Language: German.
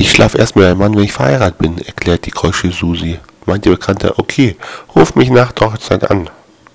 Ich schlaf erst mit einem Mann, wenn ich verheiratet bin, erklärt die keusche Susi. Meint ihr Bekannter, okay, ruf mich nach der Hochzeit an.